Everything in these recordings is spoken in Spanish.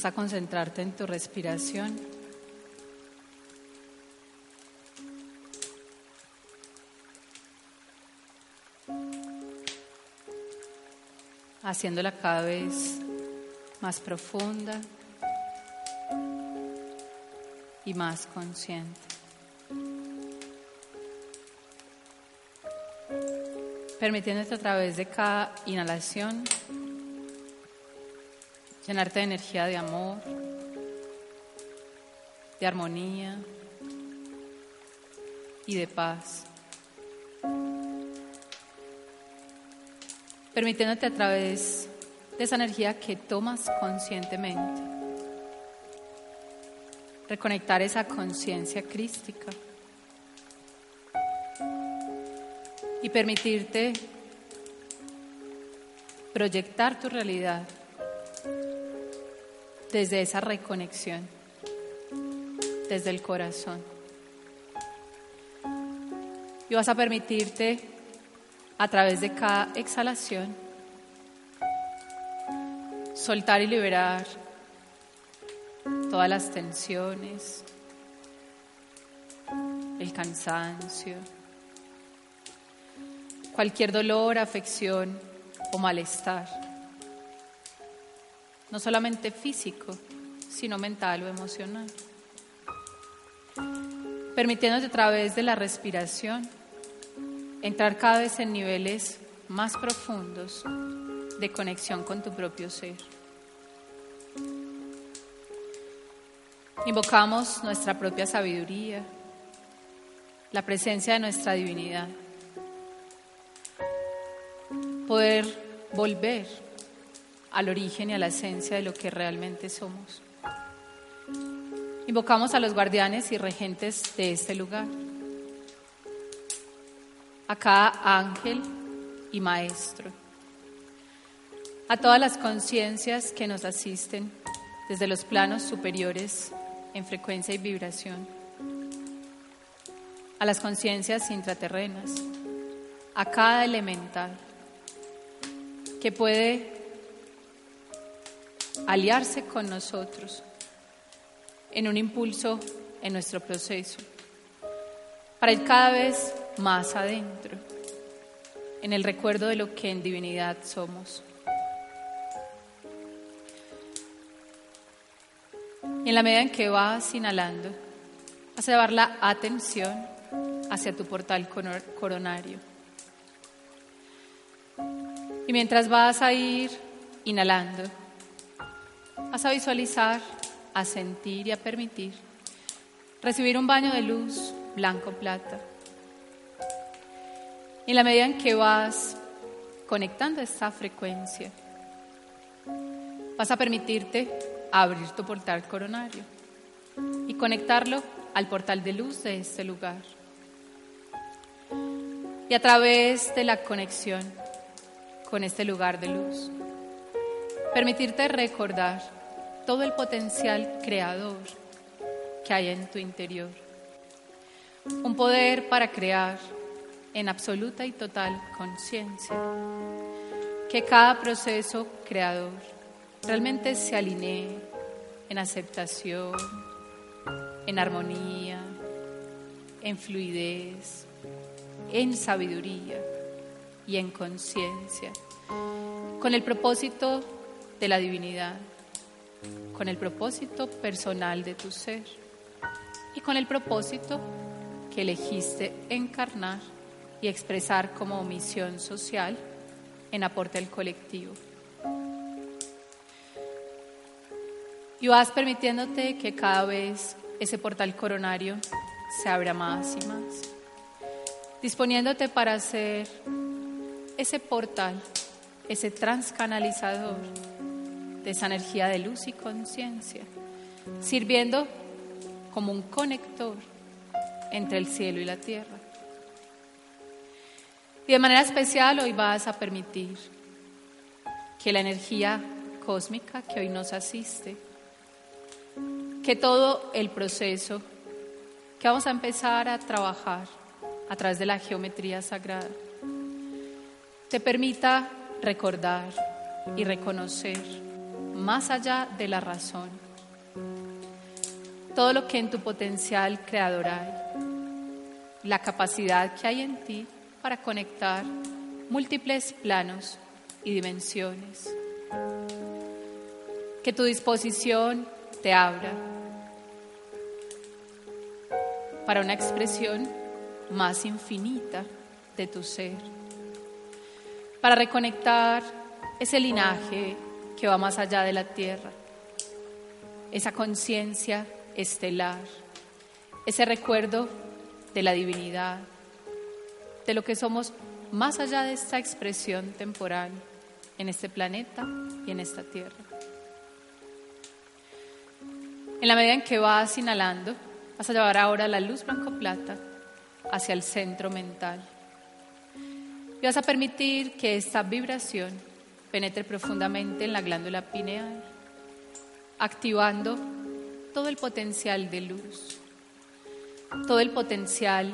Vas a concentrarte en tu respiración. Haciéndola cada vez más profunda y más consciente. Permitiéndote a través de cada inhalación llenarte de energía de amor, de armonía y de paz. Permitiéndote a través de esa energía que tomas conscientemente, reconectar esa conciencia crística y permitirte proyectar tu realidad desde esa reconexión, desde el corazón. Y vas a permitirte, a través de cada exhalación, soltar y liberar todas las tensiones, el cansancio, cualquier dolor, afección o malestar no solamente físico, sino mental o emocional. Permitiéndote a través de la respiración entrar cada vez en niveles más profundos de conexión con tu propio ser. Invocamos nuestra propia sabiduría, la presencia de nuestra divinidad, poder volver al origen y a la esencia de lo que realmente somos. Invocamos a los guardianes y regentes de este lugar, a cada ángel y maestro, a todas las conciencias que nos asisten desde los planos superiores en frecuencia y vibración, a las conciencias intraterrenas, a cada elemental que puede aliarse con nosotros en un impulso en nuestro proceso, para ir cada vez más adentro, en el recuerdo de lo que en divinidad somos. Y en la medida en que vas inhalando, vas a llevar la atención hacia tu portal coronario. Y mientras vas a ir inhalando, Vas a visualizar, a sentir y a permitir recibir un baño de luz blanco-plata. En la medida en que vas conectando esta frecuencia, vas a permitirte abrir tu portal coronario y conectarlo al portal de luz de este lugar. y a través de la conexión con este lugar de luz, permitirte recordar todo el potencial creador que hay en tu interior. Un poder para crear en absoluta y total conciencia. Que cada proceso creador realmente se alinee en aceptación, en armonía, en fluidez, en sabiduría y en conciencia, con el propósito de la divinidad, con el propósito personal de tu ser y con el propósito que elegiste encarnar y expresar como misión social en aporte al colectivo. Y vas permitiéndote que cada vez ese portal coronario se abra más y más, disponiéndote para ser ese portal, ese transcanalizador de esa energía de luz y conciencia, sirviendo como un conector entre el cielo y la tierra. Y de manera especial hoy vas a permitir que la energía cósmica que hoy nos asiste, que todo el proceso que vamos a empezar a trabajar a través de la geometría sagrada, te permita recordar y reconocer más allá de la razón todo lo que en tu potencial creador hay, la capacidad que hay en ti para conectar múltiples planos y dimensiones. Que tu disposición te abra para una expresión más infinita de tu ser, para reconectar ese linaje que va más allá de la tierra, esa conciencia estelar, ese recuerdo de la divinidad, de lo que somos más allá de esta expresión temporal en este planeta y en esta tierra. En la medida en que vas inhalando, vas a llevar ahora la luz blanco-plata hacia el centro mental. Y vas a permitir que esta vibración penetre profundamente en la glándula pineal, activando todo el potencial de luz, todo el potencial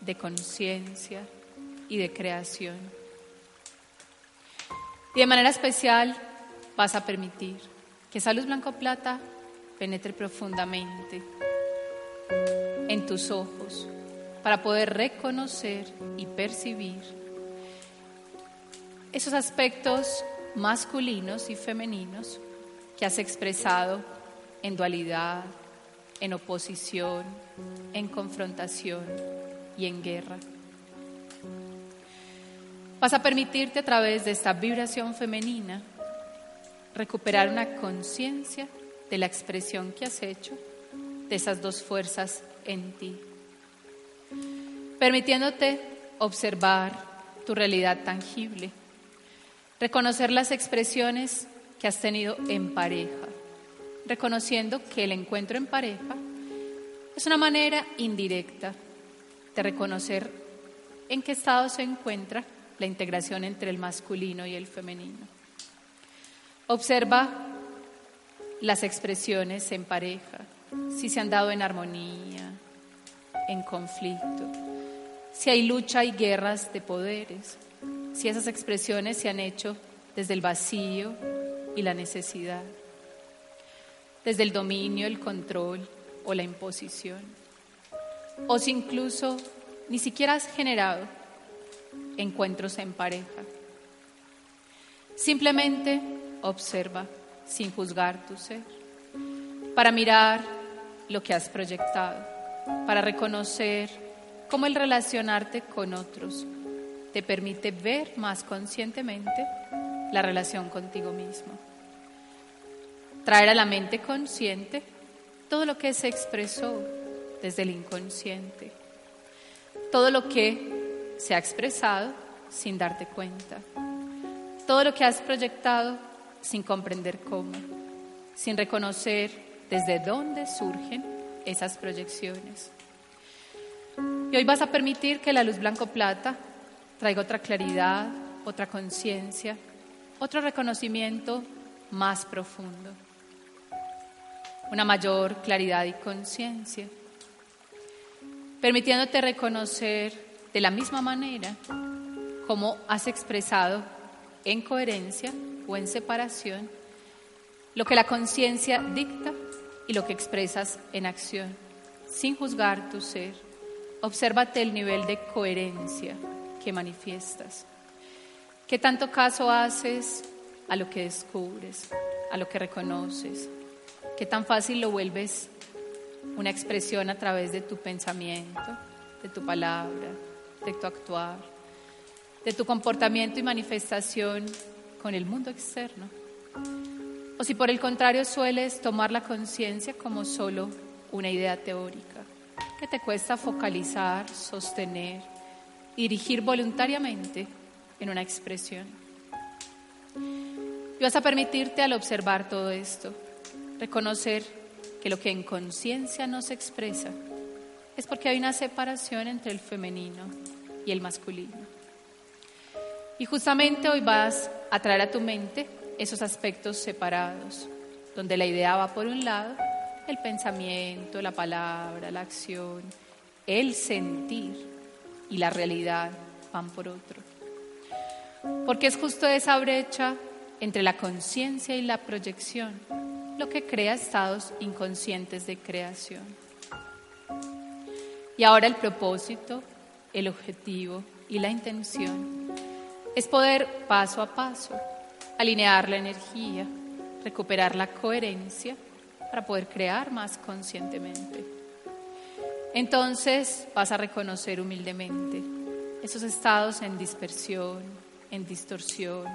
de conciencia y de creación. Y de manera especial vas a permitir que esa luz blanco-plata penetre profundamente en tus ojos para poder reconocer y percibir esos aspectos masculinos y femeninos que has expresado en dualidad, en oposición, en confrontación y en guerra. Vas a permitirte a través de esta vibración femenina recuperar una conciencia de la expresión que has hecho de esas dos fuerzas en ti, permitiéndote observar tu realidad tangible, reconocer las expresiones que has tenido en pareja, reconociendo que el encuentro en pareja es una manera indirecta de reconocer en qué estado se encuentra la integración entre el masculino y el femenino. Observa las expresiones en pareja, si se han dado en armonía, en conflicto, si hay lucha y guerras de poderes, si esas expresiones se han hecho desde el vacío y la necesidad desde el dominio, el control o la imposición. O si incluso ni siquiera has generado encuentros en pareja. Simplemente observa sin juzgar tu ser, para mirar lo que has proyectado, para reconocer cómo el relacionarte con otros te permite ver más conscientemente la relación contigo mismo. Traer a la mente consciente todo lo que se expresó desde el inconsciente, todo lo que se ha expresado sin darte cuenta, todo lo que has proyectado sin comprender cómo, sin reconocer desde dónde surgen esas proyecciones. Y hoy vas a permitir que la luz blanco-plata traiga otra claridad, otra conciencia, otro reconocimiento más profundo, una mayor claridad y conciencia, permitiéndote reconocer de la misma manera como has expresado en coherencia o en separación lo que la conciencia dicta y lo que expresas en acción, sin juzgar tu ser. Obsérvate el nivel de coherencia que manifiestas. ¿Qué tanto caso haces a lo que descubres, a lo que reconoces? ¿Qué tan fácil lo vuelves una expresión a través de tu pensamiento, de tu palabra, de tu actuar, de tu comportamiento y manifestación con el mundo externo? O si por el contrario sueles tomar la conciencia como solo una idea teórica, que te cuesta focalizar, sostener, dirigir voluntariamente en una expresión. Y vas a permitirte al observar todo esto, reconocer que lo que en conciencia no se expresa es porque hay una separación entre el femenino y el masculino. Y justamente hoy vas a traer a tu mente esos aspectos separados, donde la idea va por un lado, el pensamiento, la palabra, la acción, el sentir y la realidad van por otro. Porque es justo esa brecha entre la conciencia y la proyección lo que crea estados inconscientes de creación. Y ahora el propósito, el objetivo y la intención es poder paso a paso alinear la energía, recuperar la coherencia para poder crear más conscientemente. Entonces vas a reconocer humildemente esos estados en dispersión, en distorsión,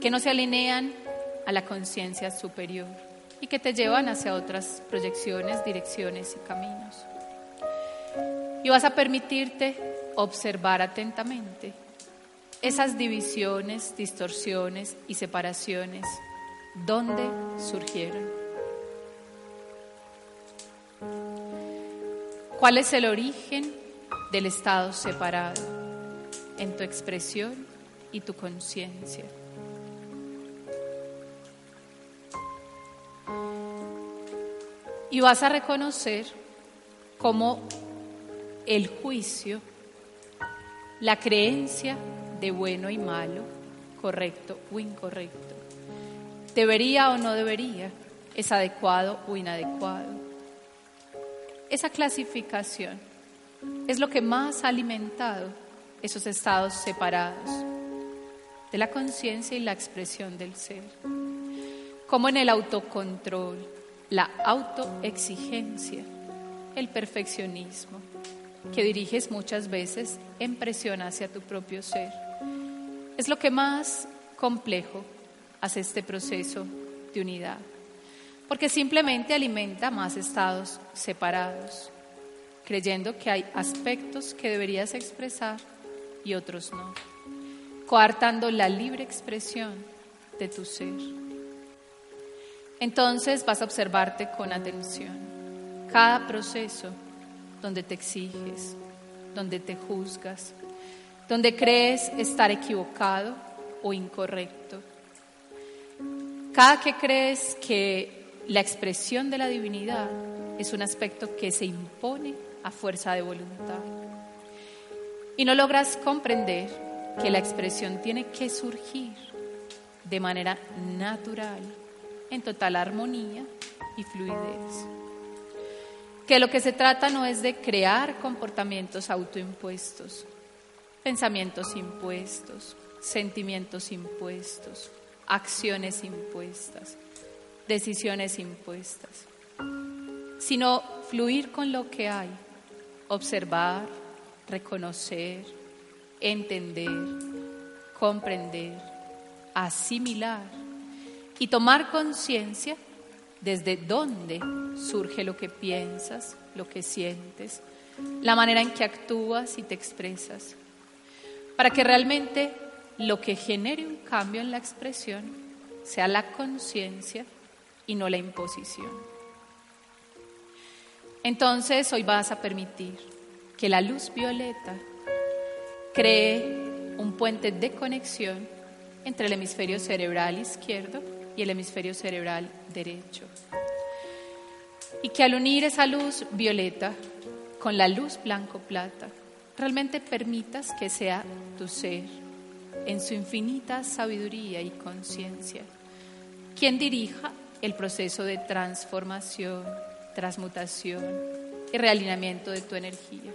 que no se alinean a la conciencia superior y que te llevan hacia otras proyecciones, direcciones y caminos. Y vas a permitirte observar atentamente esas divisiones, distorsiones y separaciones, ¿dónde surgieron? ¿Cuál es el origen del estado separado en tu expresión y tu conciencia. Y vas a reconocer cómo el juicio, la creencia de bueno y malo, correcto o incorrecto, debería o no debería, es adecuado o inadecuado. Esa clasificación es lo que más ha alimentado esos estados separados de la conciencia y la expresión del ser. Como en el autocontrol, la autoexigencia, el perfeccionismo, que diriges muchas veces en presión hacia tu propio ser. Es lo que más complejo hace este proceso de unidad, porque simplemente alimenta más estados separados creyendo que hay aspectos que deberías expresar y otros no, coartando la libre expresión de tu ser. Entonces vas a observarte con atención cada proceso donde te exiges, donde te juzgas, donde crees estar equivocado o incorrecto. Cada que crees que la expresión de la divinidad es un aspecto que se impone a fuerza de voluntad. Y no logras comprender que la expresión tiene que surgir de manera natural, en total armonía y fluidez. Que lo que se trata no es de crear comportamientos autoimpuestos, pensamientos impuestos, sentimientos impuestos, acciones impuestas, decisiones impuestas, sino fluir con lo que hay observar, reconocer, entender, comprender, asimilar y tomar conciencia desde dónde surge lo que piensas, lo que sientes, la manera en que actúas y te expresas, para que realmente lo que genere un cambio en la expresión sea la conciencia y no la imposición. Entonces hoy vas a permitir que la luz violeta cree un puente de conexión entre el hemisferio cerebral izquierdo y el hemisferio cerebral derecho. Y que al unir esa luz violeta con la luz blanco-plata, realmente permitas que sea tu ser, en su infinita sabiduría y conciencia, quien dirija el proceso de transformación, transmutación y realineamiento de tu energía.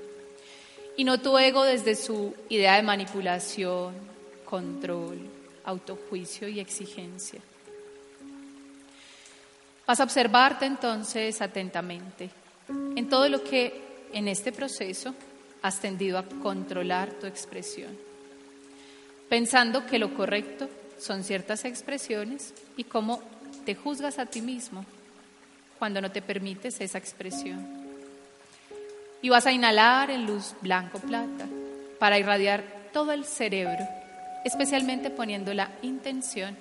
Y no tu ego desde su idea de manipulación, control, autojuicio y exigencia. Vas a observarte entonces atentamente en todo lo que en este proceso has tendido a controlar tu expresión, pensando que lo correcto son ciertas expresiones y cómo te juzgas a ti mismo cuando no te permites esa expresión. Y vas a inhalar en luz blanco-plata para irradiar todo el cerebro, especialmente poniendo la intención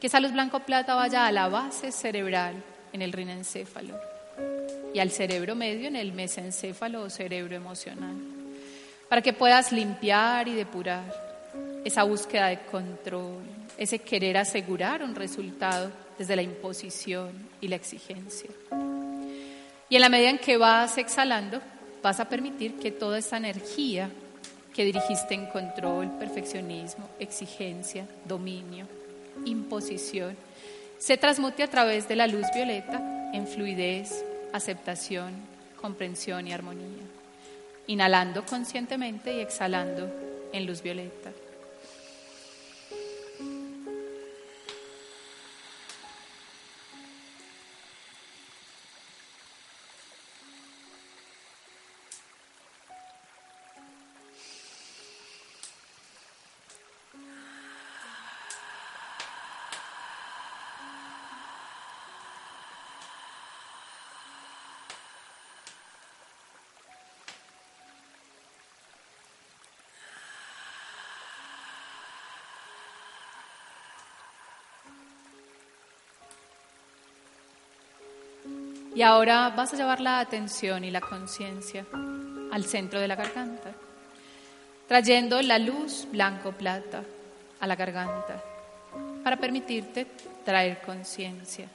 que esa luz blanco-plata vaya a la base cerebral en el rinencéfalo y al cerebro medio en el mesencéfalo o cerebro emocional, para que puedas limpiar y depurar esa búsqueda de control, ese querer asegurar un resultado desde la imposición y la exigencia. Y en la medida en que vas exhalando, vas a permitir que toda esa energía que dirigiste en control, perfeccionismo, exigencia, dominio, imposición, se transmute a través de la luz violeta en fluidez, aceptación, comprensión y armonía. Inhalando conscientemente y exhalando en luz violeta. Y ahora vas a llevar la atención y la conciencia al centro de la garganta, trayendo la luz blanco-plata a la garganta para permitirte traer conciencia.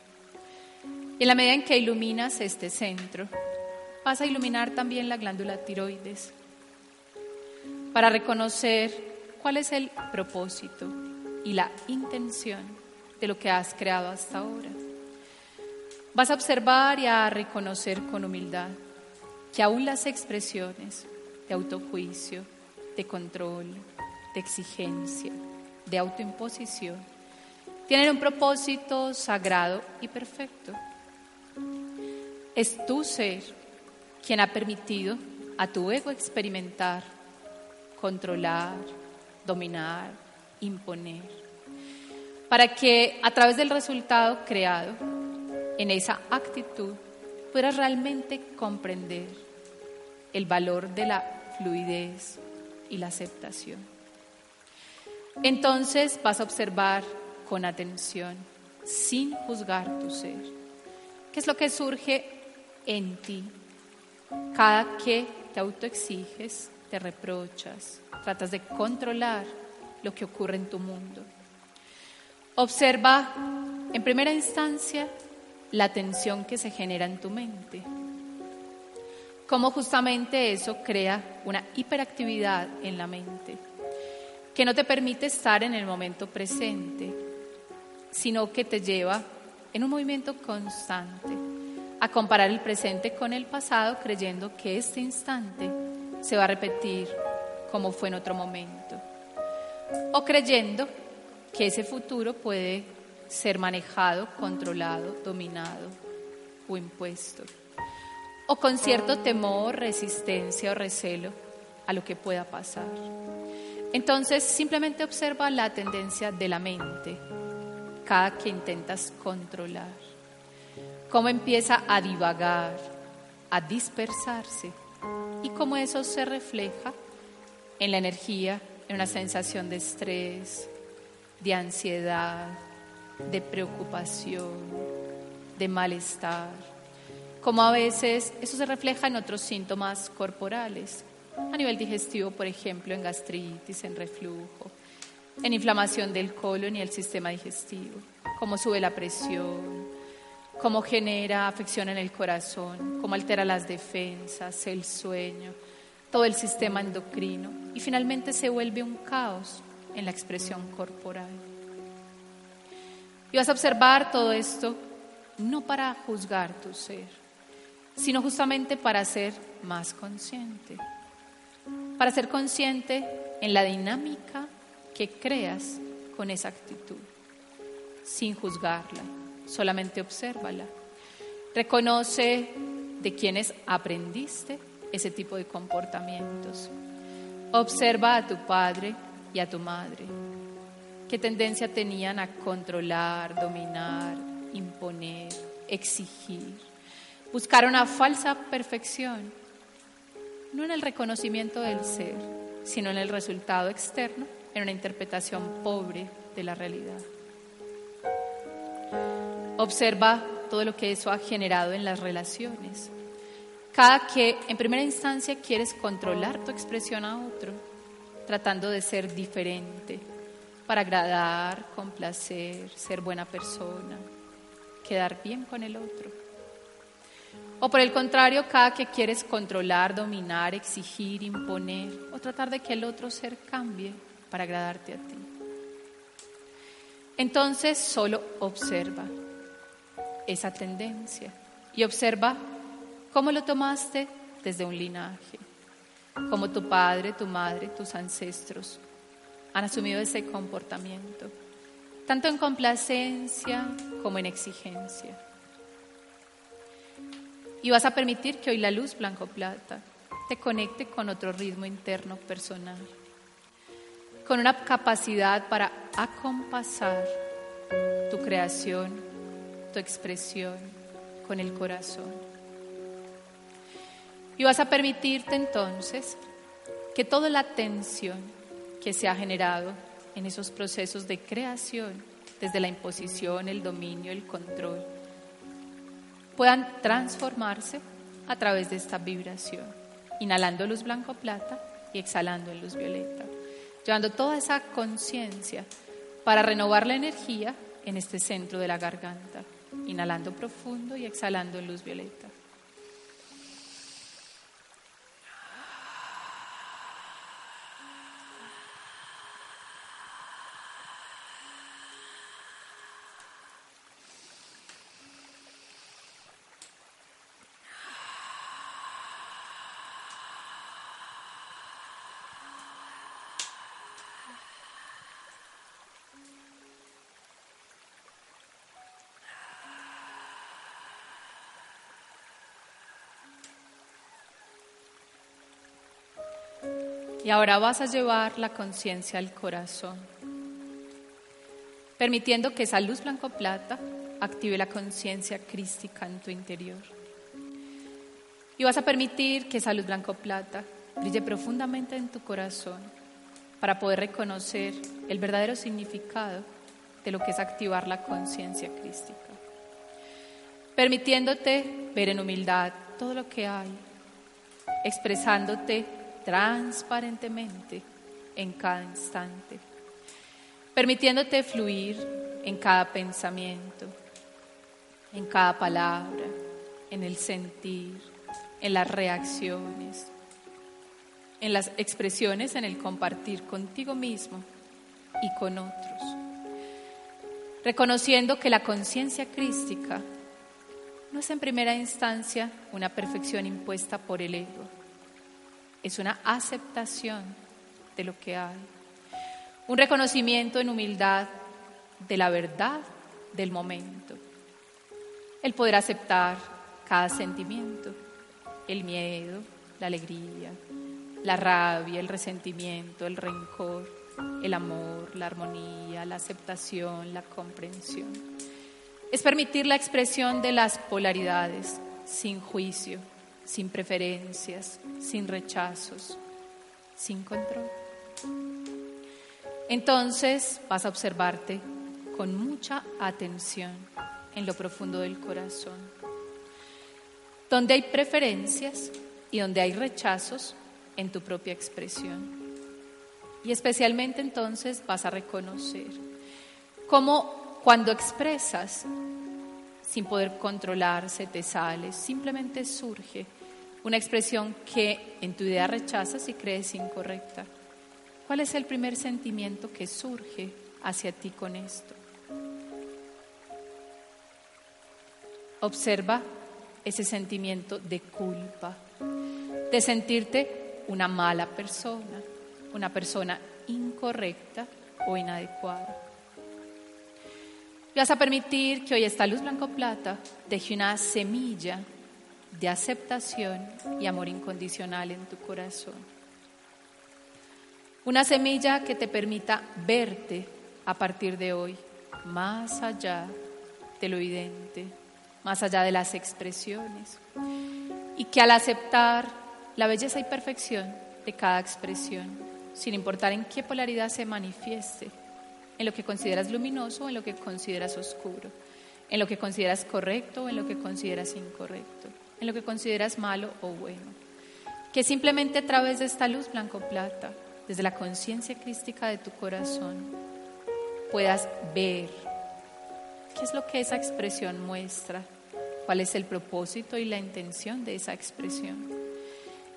Y en la medida en que iluminas este centro, vas a iluminar también la glándula tiroides para reconocer cuál es el propósito y la intención de lo que has creado hasta ahora. Vas a observar y a reconocer con humildad que aún las expresiones de autojuicio, de control, de exigencia, de autoimposición, tienen un propósito sagrado y perfecto. Es tu ser quien ha permitido a tu ego experimentar, controlar, dominar, imponer, para que a través del resultado creado en esa actitud puedas realmente comprender el valor de la fluidez y la aceptación. Entonces vas a observar con atención, sin juzgar tu ser, qué es lo que surge en ti cada que te autoexiges, te reprochas, tratas de controlar lo que ocurre en tu mundo. Observa en primera instancia la tensión que se genera en tu mente. Cómo justamente eso crea una hiperactividad en la mente, que no te permite estar en el momento presente, sino que te lleva en un movimiento constante a comparar el presente con el pasado creyendo que este instante se va a repetir como fue en otro momento, o creyendo que ese futuro puede ser manejado, controlado, dominado o impuesto. O con cierto temor, resistencia o recelo a lo que pueda pasar. Entonces simplemente observa la tendencia de la mente cada que intentas controlar. Cómo empieza a divagar, a dispersarse y cómo eso se refleja en la energía, en una sensación de estrés, de ansiedad, de preocupación, de malestar, como a veces eso se refleja en otros síntomas corporales, a nivel digestivo, por ejemplo, en gastritis, en reflujo, en inflamación del colon y el sistema digestivo, cómo sube la presión, cómo genera afección en el corazón, cómo altera las defensas, el sueño, todo el sistema endocrino y finalmente se vuelve un caos en la expresión corporal. Y vas a observar todo esto no para juzgar tu ser, sino justamente para ser más consciente, para ser consciente en la dinámica que creas con esa actitud, sin juzgarla, solamente obsérvala. Reconoce de quienes aprendiste ese tipo de comportamientos. Observa a tu padre y a tu madre. ¿Qué tendencia tenían a controlar, dominar, imponer, exigir? Buscar una falsa perfección, no en el reconocimiento del ser, sino en el resultado externo en una interpretación pobre de la realidad. Observa todo lo que eso ha generado en las relaciones. Cada que en primera instancia quieres controlar tu expresión a otro, tratando de ser diferente, para agradar, complacer, ser buena persona, quedar bien con el otro. O por el contrario, cada que quieres controlar, dominar, exigir, imponer o tratar de que el otro ser cambie, para agradarte a ti. Entonces solo observa esa tendencia y observa cómo lo tomaste desde un linaje, cómo tu padre, tu madre, tus ancestros han asumido ese comportamiento, tanto en complacencia como en exigencia. Y vas a permitir que hoy la luz blanco-plata te conecte con otro ritmo interno personal con una capacidad para acompasar tu creación, tu expresión con el corazón. Y vas a permitirte entonces que toda la tensión que se ha generado en esos procesos de creación, desde la imposición, el dominio, el control, puedan transformarse a través de esta vibración, inhalando luz blanco-plata y exhalando luz violeta llevando toda esa conciencia para renovar la energía en este centro de la garganta, inhalando profundo y exhalando luz violeta. Y ahora vas a llevar la conciencia al corazón, permitiendo que esa luz blanco-plata active la conciencia crística en tu interior. Y vas a permitir que esa luz blanco-plata brille profundamente en tu corazón para poder reconocer el verdadero significado de lo que es activar la conciencia crística. Permitiéndote ver en humildad todo lo que hay, expresándote transparentemente en cada instante, permitiéndote fluir en cada pensamiento, en cada palabra, en el sentir, en las reacciones, en las expresiones, en el compartir contigo mismo y con otros. Reconociendo que la conciencia crística no es en primera instancia una perfección impuesta por el ego, es una aceptación de lo que hay, un reconocimiento en humildad de la verdad del momento, el poder aceptar cada sentimiento, el miedo, la alegría, la rabia, el resentimiento, el rencor, el amor, la armonía, la aceptación, la comprensión. Es permitir la expresión de las polaridades sin juicio, sin preferencias, sin rechazos, sin control. Entonces vas a observarte con mucha atención en lo profundo del corazón. Donde hay preferencias y donde hay rechazos, en tu propia expresión. Y especialmente entonces vas a reconocer cómo cuando expresas sin poder controlarse, te sales, simplemente surge una expresión que en tu idea rechazas y crees incorrecta. ¿Cuál es el primer sentimiento que surge hacia ti con esto? Observa ese sentimiento de culpa, de sentirte una mala persona, una persona incorrecta o inadecuada. Vas a permitir que hoy esta luz blanco-plata deje una semilla de aceptación y amor incondicional en tu corazón. Una semilla que te permita verte a partir de hoy más allá de lo evidente, más allá de las expresiones. Y que al aceptar la belleza y perfección de cada expresión, sin importar en qué polaridad se manifieste, en lo que consideras luminoso o en lo que consideras oscuro, en lo que consideras correcto o en lo que consideras incorrecto, en lo que consideras malo o bueno. Que simplemente a través de esta luz blanco-plata, desde la conciencia crística de tu corazón, puedas ver qué es lo que esa expresión muestra, cuál es el propósito y la intención de esa expresión,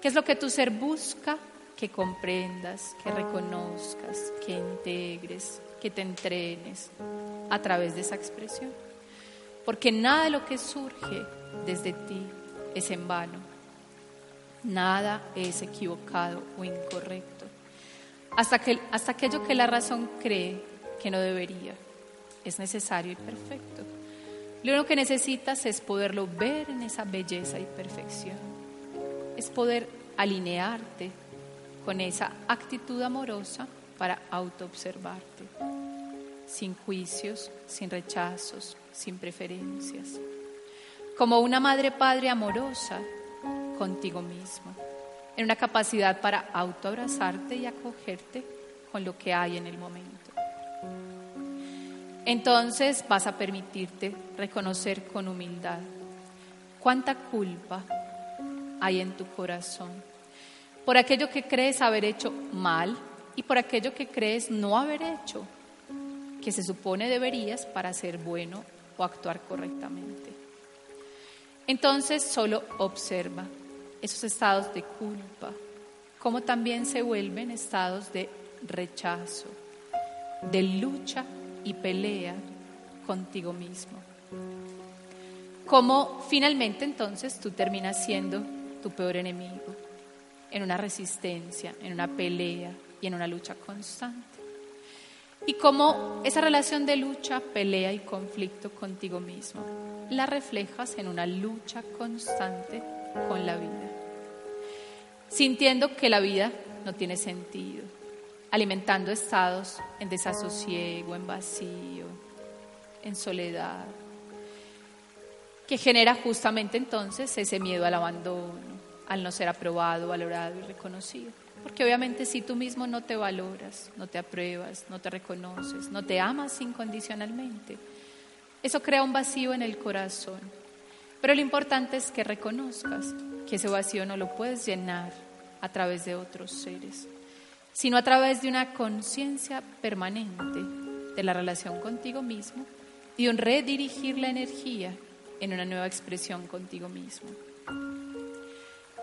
qué es lo que tu ser busca que comprendas, que reconozcas, que integres, que te entrenes a través de esa expresión. Porque nada de lo que surge desde ti es en vano. Nada es equivocado o incorrecto. Hasta, que, hasta aquello que la razón cree que no debería es necesario y perfecto. Lo único que necesitas es poderlo ver en esa belleza y perfección. Es poder alinearte con esa actitud amorosa para autoobservarte, sin juicios, sin rechazos, sin preferencias, como una madre padre amorosa contigo mismo, en una capacidad para autoabrazarte y acogerte con lo que hay en el momento. Entonces vas a permitirte reconocer con humildad cuánta culpa hay en tu corazón por aquello que crees haber hecho mal y por aquello que crees no haber hecho, que se supone deberías para ser bueno o actuar correctamente. Entonces solo observa esos estados de culpa, como también se vuelven estados de rechazo, de lucha y pelea contigo mismo. Como finalmente entonces tú terminas siendo tu peor enemigo, en una resistencia, en una pelea, y en una lucha constante. Y cómo esa relación de lucha, pelea y conflicto contigo mismo la reflejas en una lucha constante con la vida. Sintiendo que la vida no tiene sentido, alimentando estados en desasosiego, en vacío, en soledad, que genera justamente entonces ese miedo al abandono, al no ser aprobado, valorado y reconocido. Porque obviamente si tú mismo no te valoras, no te apruebas, no te reconoces, no te amas incondicionalmente, eso crea un vacío en el corazón. Pero lo importante es que reconozcas que ese vacío no lo puedes llenar a través de otros seres, sino a través de una conciencia permanente de la relación contigo mismo y un redirigir la energía en una nueva expresión contigo mismo.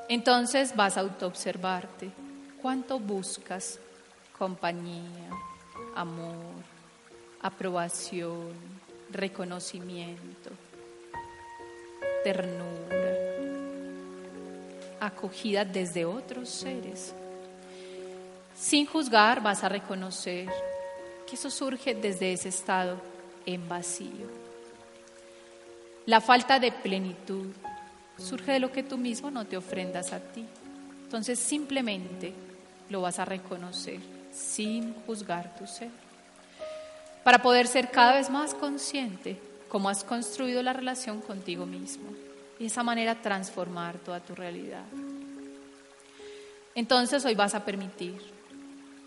Entonces vas a autoobservarte ¿Cuánto buscas compañía, amor, aprobación, reconocimiento, ternura, acogida desde otros seres? Sin juzgar vas a reconocer que eso surge desde ese estado en vacío. La falta de plenitud surge de lo que tú mismo no te ofrendas a ti. Entonces simplemente lo vas a reconocer sin juzgar tu ser. Para poder ser cada vez más consciente cómo has construido la relación contigo mismo y de esa manera transformar toda tu realidad. Entonces hoy vas a permitir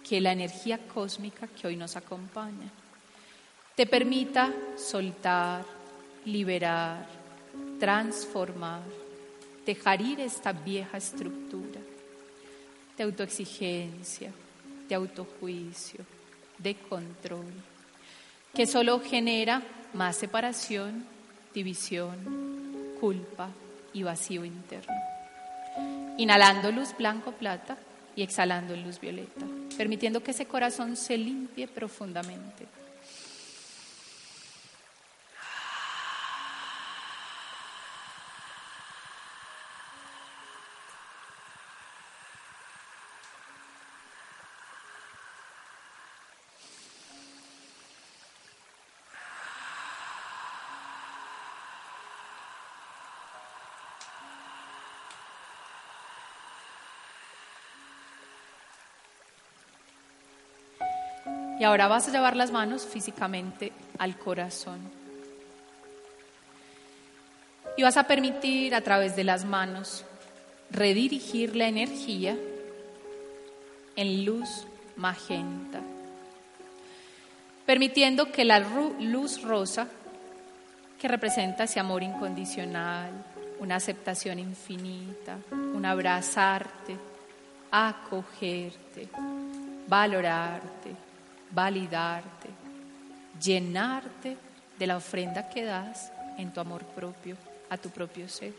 que la energía cósmica que hoy nos acompaña te permita soltar, liberar, transformar, dejar ir esta vieja estructura de autoexigencia, de autojuicio, de control, que solo genera más separación, división, culpa y vacío interno. Inhalando luz blanco-plata y exhalando luz violeta, permitiendo que ese corazón se limpie profundamente. Y ahora vas a llevar las manos físicamente al corazón. Y vas a permitir a través de las manos redirigir la energía en luz magenta, permitiendo que la luz rosa, que representa ese amor incondicional, una aceptación infinita, un abrazarte, acogerte, valorarte, validarte, llenarte de la ofrenda que das en tu amor propio, a tu propio ser.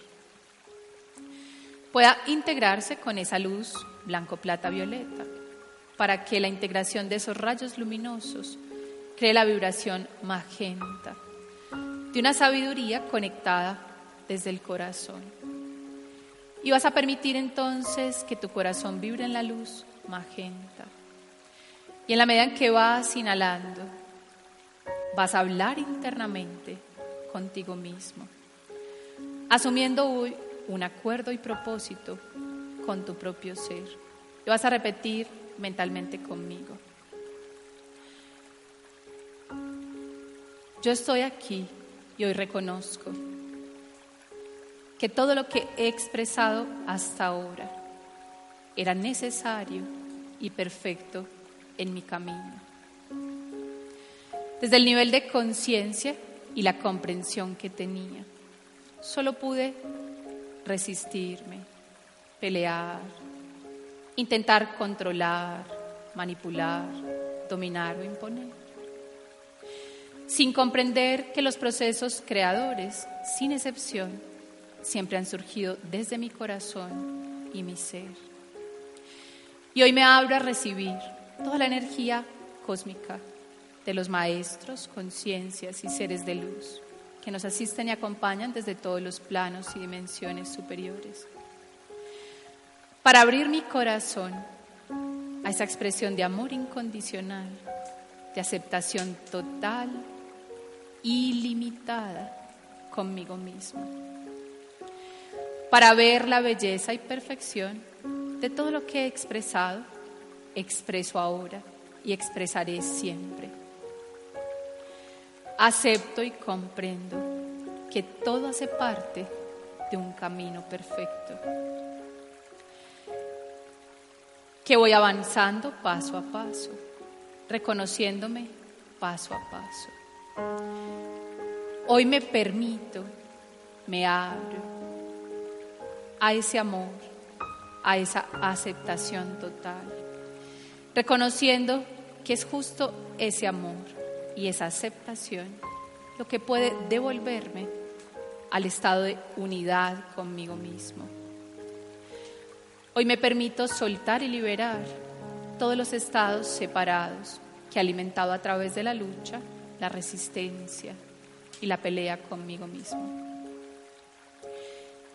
Pueda integrarse con esa luz blanco, plata, violeta, para que la integración de esos rayos luminosos cree la vibración magenta de una sabiduría conectada desde el corazón. Y vas a permitir entonces que tu corazón vibre en la luz magenta y en la medida en que vas inhalando, vas a hablar internamente contigo mismo, asumiendo hoy un acuerdo y propósito con tu propio ser. Y vas a repetir mentalmente conmigo. Yo estoy aquí y hoy reconozco que todo lo que he expresado hasta ahora era necesario y perfecto en mi camino. Desde el nivel de conciencia y la comprensión que tenía, solo pude resistirme, pelear, intentar controlar, manipular, dominar o imponer. Sin comprender que los procesos creadores, sin excepción, siempre han surgido desde mi corazón y mi ser. Y hoy me abro a recibir toda la energía cósmica de los maestros, conciencias y seres de luz que nos asisten y acompañan desde todos los planos y dimensiones superiores. Para abrir mi corazón a esa expresión de amor incondicional, de aceptación total, ilimitada conmigo mismo. Para ver la belleza y perfección de todo lo que he expresado expreso ahora y expresaré siempre. Acepto y comprendo que todo hace parte de un camino perfecto, que voy avanzando paso a paso, reconociéndome paso a paso. Hoy me permito, me abro a ese amor, a esa aceptación total reconociendo que es justo ese amor y esa aceptación lo que puede devolverme al estado de unidad conmigo mismo. Hoy me permito soltar y liberar todos los estados separados que he alimentado a través de la lucha, la resistencia y la pelea conmigo mismo.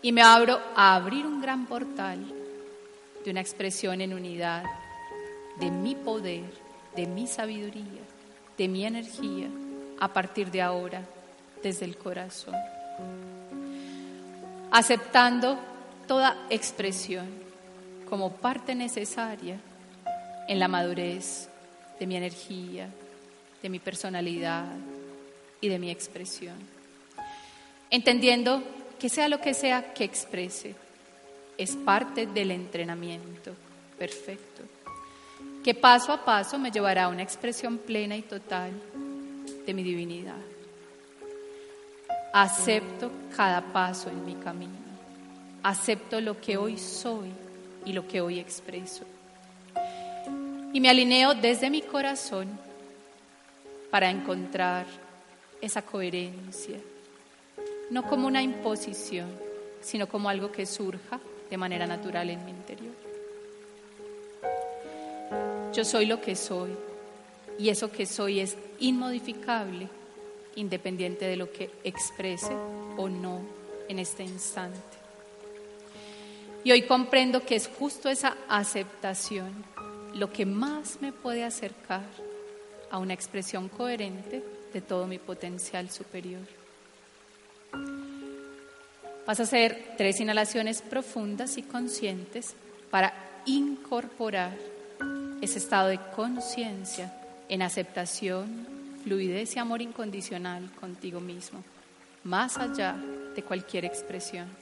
Y me abro a abrir un gran portal de una expresión en unidad de mi poder, de mi sabiduría, de mi energía, a partir de ahora, desde el corazón. Aceptando toda expresión como parte necesaria en la madurez de mi energía, de mi personalidad y de mi expresión. Entendiendo que sea lo que sea que exprese, es parte del entrenamiento perfecto que paso a paso me llevará a una expresión plena y total de mi divinidad. Acepto cada paso en mi camino. Acepto lo que hoy soy y lo que hoy expreso. Y me alineo desde mi corazón para encontrar esa coherencia, no como una imposición, sino como algo que surja de manera natural en mi interior. Yo soy lo que soy y eso que soy es inmodificable, independiente de lo que exprese o no en este instante. Y hoy comprendo que es justo esa aceptación lo que más me puede acercar a una expresión coherente de todo mi potencial superior. Vas a hacer tres inhalaciones profundas y conscientes para incorporar ese estado de conciencia en aceptación, fluidez y amor incondicional contigo mismo, más allá de cualquier expresión.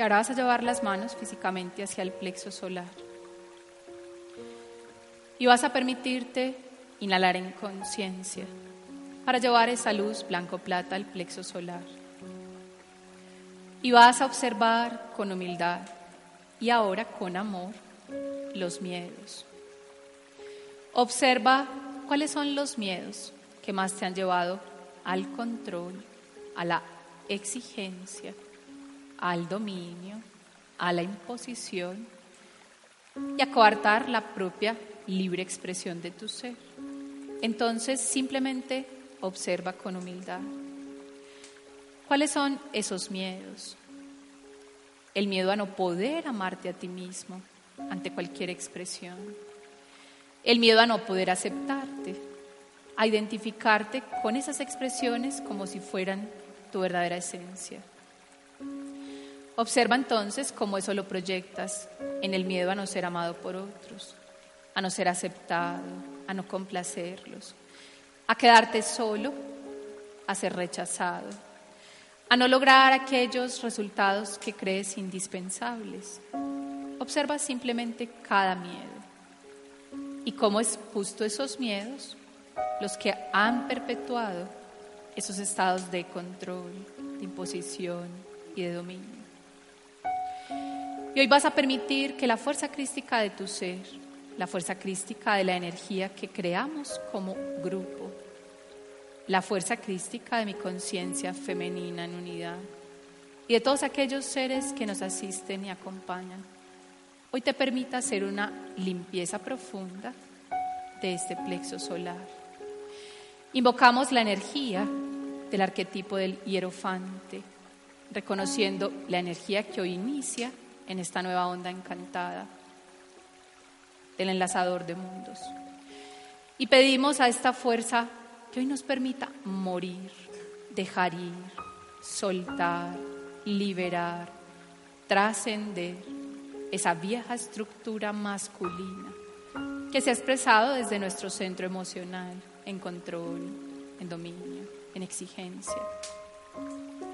Y ahora vas a llevar las manos físicamente hacia el plexo solar. Y vas a permitirte inhalar en conciencia para llevar esa luz blanco-plata al plexo solar. Y vas a observar con humildad y ahora con amor los miedos. Observa cuáles son los miedos que más te han llevado al control, a la exigencia al dominio, a la imposición y a coartar la propia libre expresión de tu ser. Entonces simplemente observa con humildad. ¿Cuáles son esos miedos? El miedo a no poder amarte a ti mismo ante cualquier expresión. El miedo a no poder aceptarte, a identificarte con esas expresiones como si fueran tu verdadera esencia. Observa entonces cómo eso lo proyectas en el miedo a no ser amado por otros, a no ser aceptado, a no complacerlos, a quedarte solo, a ser rechazado, a no lograr aquellos resultados que crees indispensables. Observa simplemente cada miedo y cómo es justo esos miedos los que han perpetuado esos estados de control, de imposición y de dominio. Y hoy vas a permitir que la fuerza crística de tu ser, la fuerza crística de la energía que creamos como grupo, la fuerza crística de mi conciencia femenina en unidad y de todos aquellos seres que nos asisten y acompañan, hoy te permita hacer una limpieza profunda de este plexo solar. Invocamos la energía del arquetipo del hierofante, reconociendo la energía que hoy inicia en esta nueva onda encantada del enlazador de mundos. Y pedimos a esta fuerza que hoy nos permita morir, dejar ir, soltar, liberar, trascender esa vieja estructura masculina que se ha expresado desde nuestro centro emocional en control, en dominio, en exigencia,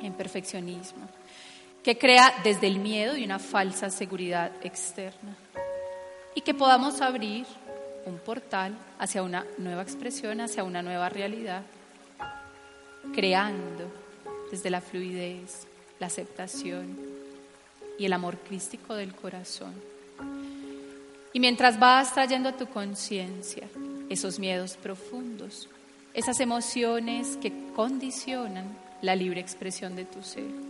en perfeccionismo que crea desde el miedo y una falsa seguridad externa. Y que podamos abrir un portal hacia una nueva expresión, hacia una nueva realidad, creando desde la fluidez, la aceptación y el amor crístico del corazón. Y mientras vas trayendo a tu conciencia esos miedos profundos, esas emociones que condicionan la libre expresión de tu ser,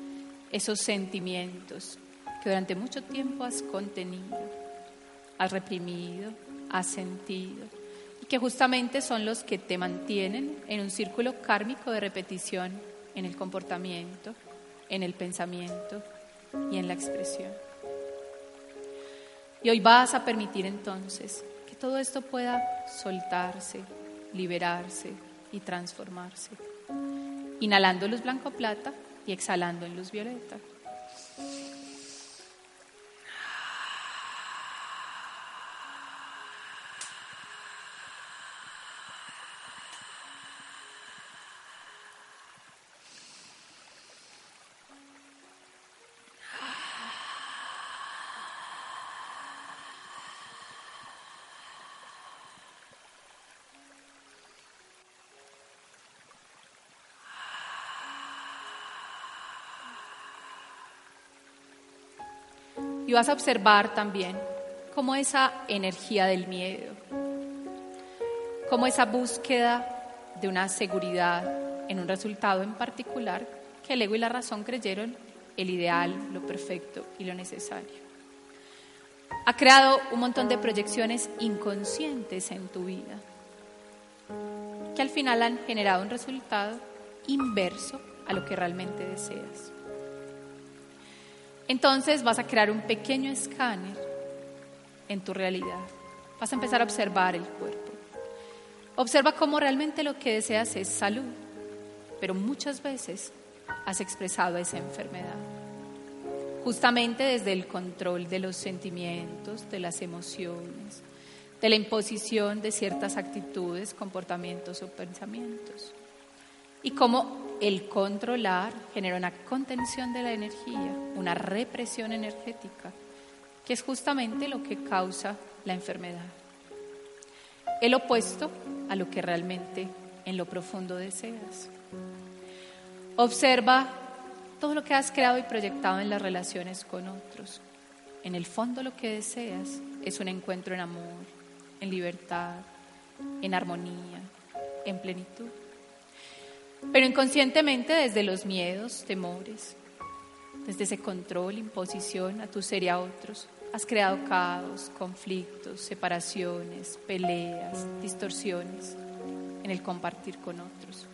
esos sentimientos que durante mucho tiempo has contenido, has reprimido, has sentido, y que justamente son los que te mantienen en un círculo kármico de repetición en el comportamiento, en el pensamiento y en la expresión. Y hoy vas a permitir entonces que todo esto pueda soltarse, liberarse y transformarse. Inhalando luz blanco plata y exhalando en luz violeta. Y vas a observar también cómo esa energía del miedo, cómo esa búsqueda de una seguridad en un resultado en particular, que el ego y la razón creyeron el ideal, lo perfecto y lo necesario. Ha creado un montón de proyecciones inconscientes en tu vida, que al final han generado un resultado inverso a lo que realmente deseas. Entonces vas a crear un pequeño escáner en tu realidad. Vas a empezar a observar el cuerpo. Observa cómo realmente lo que deseas es salud, pero muchas veces has expresado esa enfermedad. Justamente desde el control de los sentimientos, de las emociones, de la imposición de ciertas actitudes, comportamientos o pensamientos. Y cómo el controlar genera una contención de la energía, una represión energética, que es justamente lo que causa la enfermedad. El opuesto a lo que realmente en lo profundo deseas. Observa todo lo que has creado y proyectado en las relaciones con otros. En el fondo lo que deseas es un encuentro en amor, en libertad, en armonía, en plenitud. Pero inconscientemente desde los miedos, temores, desde ese control, imposición a tu ser y a otros, has creado caos, conflictos, separaciones, peleas, distorsiones en el compartir con otros.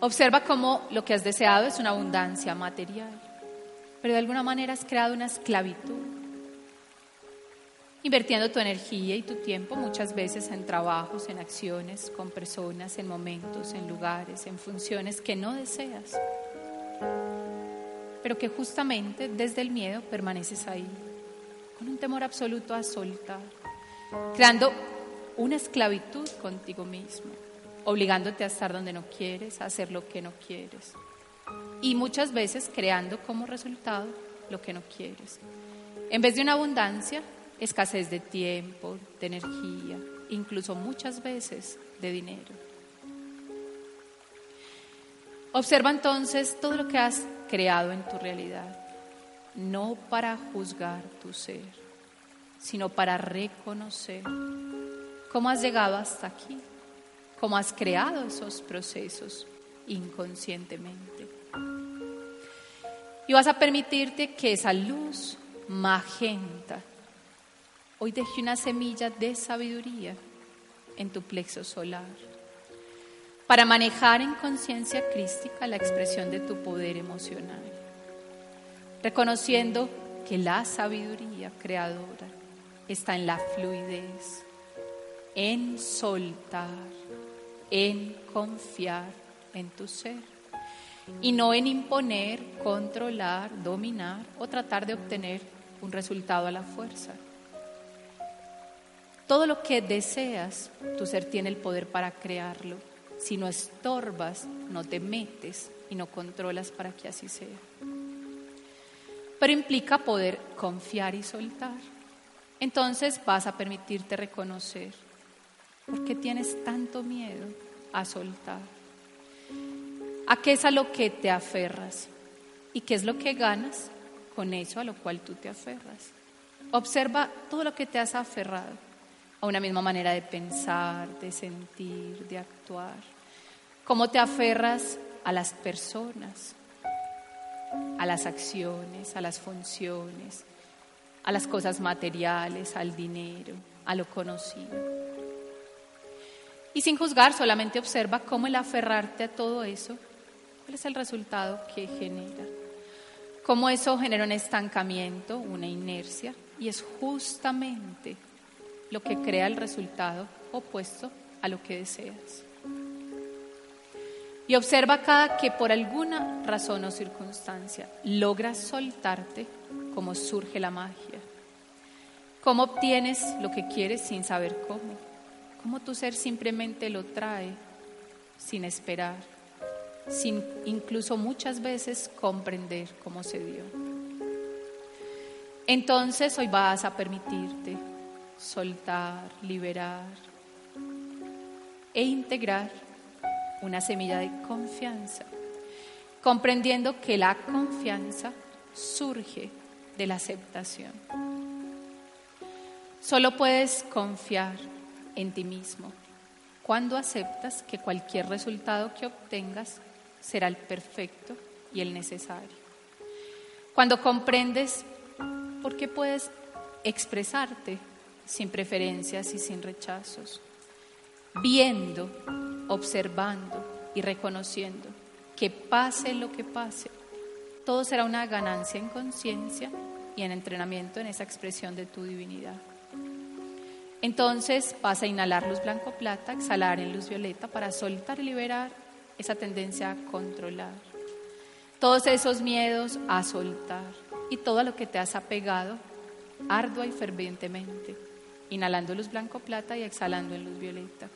Observa cómo lo que has deseado es una abundancia material, pero de alguna manera has creado una esclavitud, invirtiendo tu energía y tu tiempo muchas veces en trabajos, en acciones, con personas, en momentos, en lugares, en funciones que no deseas, pero que justamente desde el miedo permaneces ahí, con un temor absoluto a soltar, creando una esclavitud contigo mismo obligándote a estar donde no quieres, a hacer lo que no quieres. Y muchas veces creando como resultado lo que no quieres. En vez de una abundancia, escasez de tiempo, de energía, incluso muchas veces de dinero. Observa entonces todo lo que has creado en tu realidad, no para juzgar tu ser, sino para reconocer cómo has llegado hasta aquí cómo has creado esos procesos inconscientemente. Y vas a permitirte que esa luz magenta hoy deje una semilla de sabiduría en tu plexo solar para manejar en conciencia crística la expresión de tu poder emocional, reconociendo que la sabiduría creadora está en la fluidez, en soltar en confiar en tu ser y no en imponer, controlar, dominar o tratar de obtener un resultado a la fuerza. Todo lo que deseas, tu ser tiene el poder para crearlo. Si no estorbas, no te metes y no controlas para que así sea. Pero implica poder confiar y soltar. Entonces vas a permitirte reconocer ¿Por qué tienes tanto miedo a soltar? ¿A qué es a lo que te aferras? ¿Y qué es lo que ganas con eso a lo cual tú te aferras? Observa todo lo que te has aferrado a una misma manera de pensar, de sentir, de actuar. ¿Cómo te aferras a las personas, a las acciones, a las funciones, a las cosas materiales, al dinero, a lo conocido? Y sin juzgar, solamente observa cómo el aferrarte a todo eso, cuál es el resultado que genera. Cómo eso genera un estancamiento, una inercia, y es justamente lo que crea el resultado opuesto a lo que deseas. Y observa cada que por alguna razón o circunstancia logras soltarte, cómo surge la magia, cómo obtienes lo que quieres sin saber cómo cómo tu ser simplemente lo trae sin esperar, sin incluso muchas veces comprender cómo se dio. Entonces hoy vas a permitirte soltar, liberar e integrar una semilla de confianza, comprendiendo que la confianza surge de la aceptación. Solo puedes confiar en ti mismo cuando aceptas que cualquier resultado que obtengas será el perfecto y el necesario. Cuando comprendes por qué puedes expresarte sin preferencias y sin rechazos, viendo, observando y reconociendo que pase lo que pase, todo será una ganancia en conciencia y en entrenamiento en esa expresión de tu divinidad. Entonces vas a inhalar luz blanco-plata, exhalar en luz violeta para soltar y liberar esa tendencia a controlar. Todos esos miedos a soltar y todo lo que te has apegado ardua y fervientemente, inhalando luz blanco-plata y exhalando en luz violeta.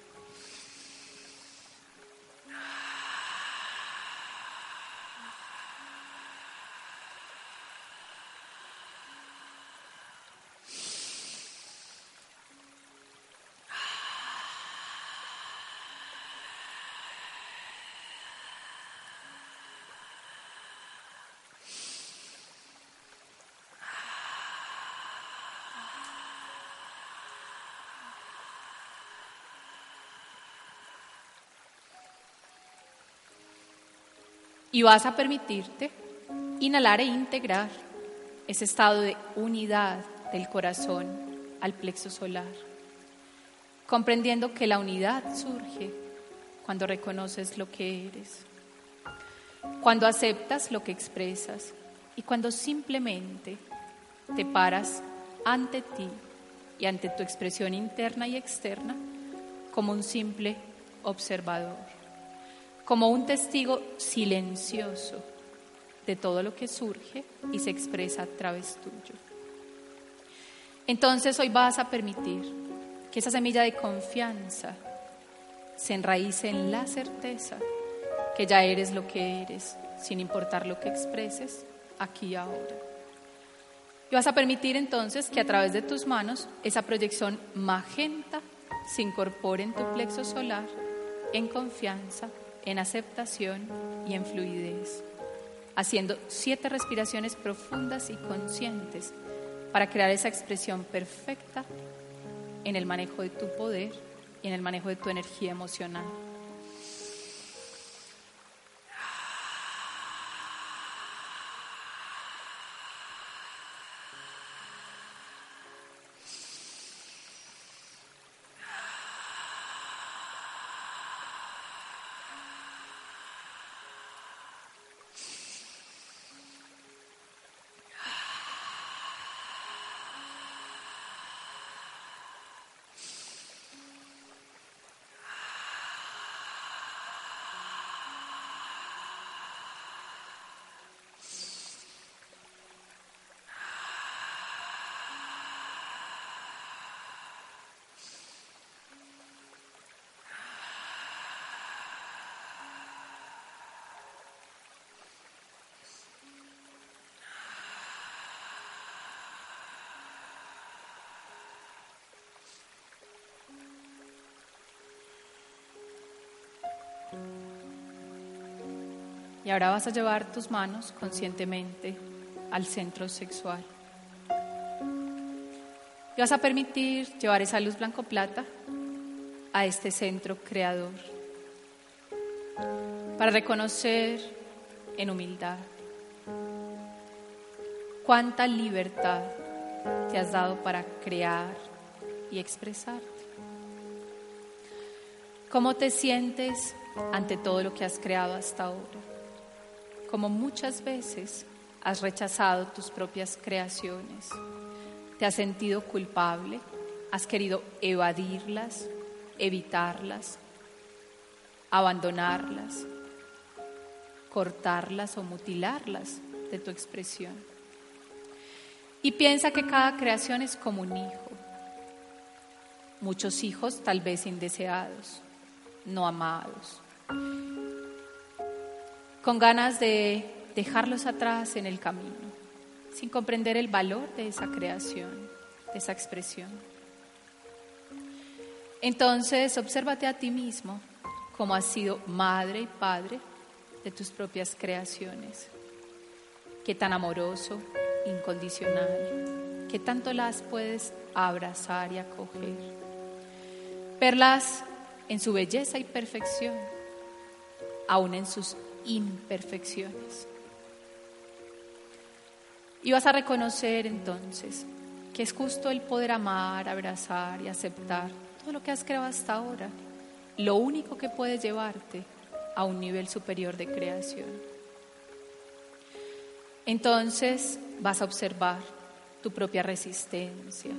Y vas a permitirte inhalar e integrar ese estado de unidad del corazón al plexo solar, comprendiendo que la unidad surge cuando reconoces lo que eres, cuando aceptas lo que expresas y cuando simplemente te paras ante ti y ante tu expresión interna y externa como un simple observador como un testigo silencioso de todo lo que surge y se expresa a través tuyo. Entonces hoy vas a permitir que esa semilla de confianza se enraíce en la certeza que ya eres lo que eres, sin importar lo que expreses aquí y ahora. Y vas a permitir entonces que a través de tus manos esa proyección magenta se incorpore en tu plexo solar en confianza en aceptación y en fluidez, haciendo siete respiraciones profundas y conscientes para crear esa expresión perfecta en el manejo de tu poder y en el manejo de tu energía emocional. Y ahora vas a llevar tus manos conscientemente al centro sexual. Y vas a permitir llevar esa luz blanco-plata a este centro creador para reconocer en humildad cuánta libertad te has dado para crear y expresarte. ¿Cómo te sientes ante todo lo que has creado hasta ahora? como muchas veces has rechazado tus propias creaciones, te has sentido culpable, has querido evadirlas, evitarlas, abandonarlas, cortarlas o mutilarlas de tu expresión. Y piensa que cada creación es como un hijo. Muchos hijos tal vez indeseados, no amados con ganas de dejarlos atrás en el camino, sin comprender el valor de esa creación, de esa expresión. Entonces, obsérvate a ti mismo como has sido madre y padre de tus propias creaciones. qué tan amoroso, incondicional, qué tanto las puedes abrazar y acoger. Verlas en su belleza y perfección, aún en sus imperfecciones. Y vas a reconocer entonces que es justo el poder amar, abrazar y aceptar todo lo que has creado hasta ahora, lo único que puede llevarte a un nivel superior de creación. Entonces vas a observar tu propia resistencia,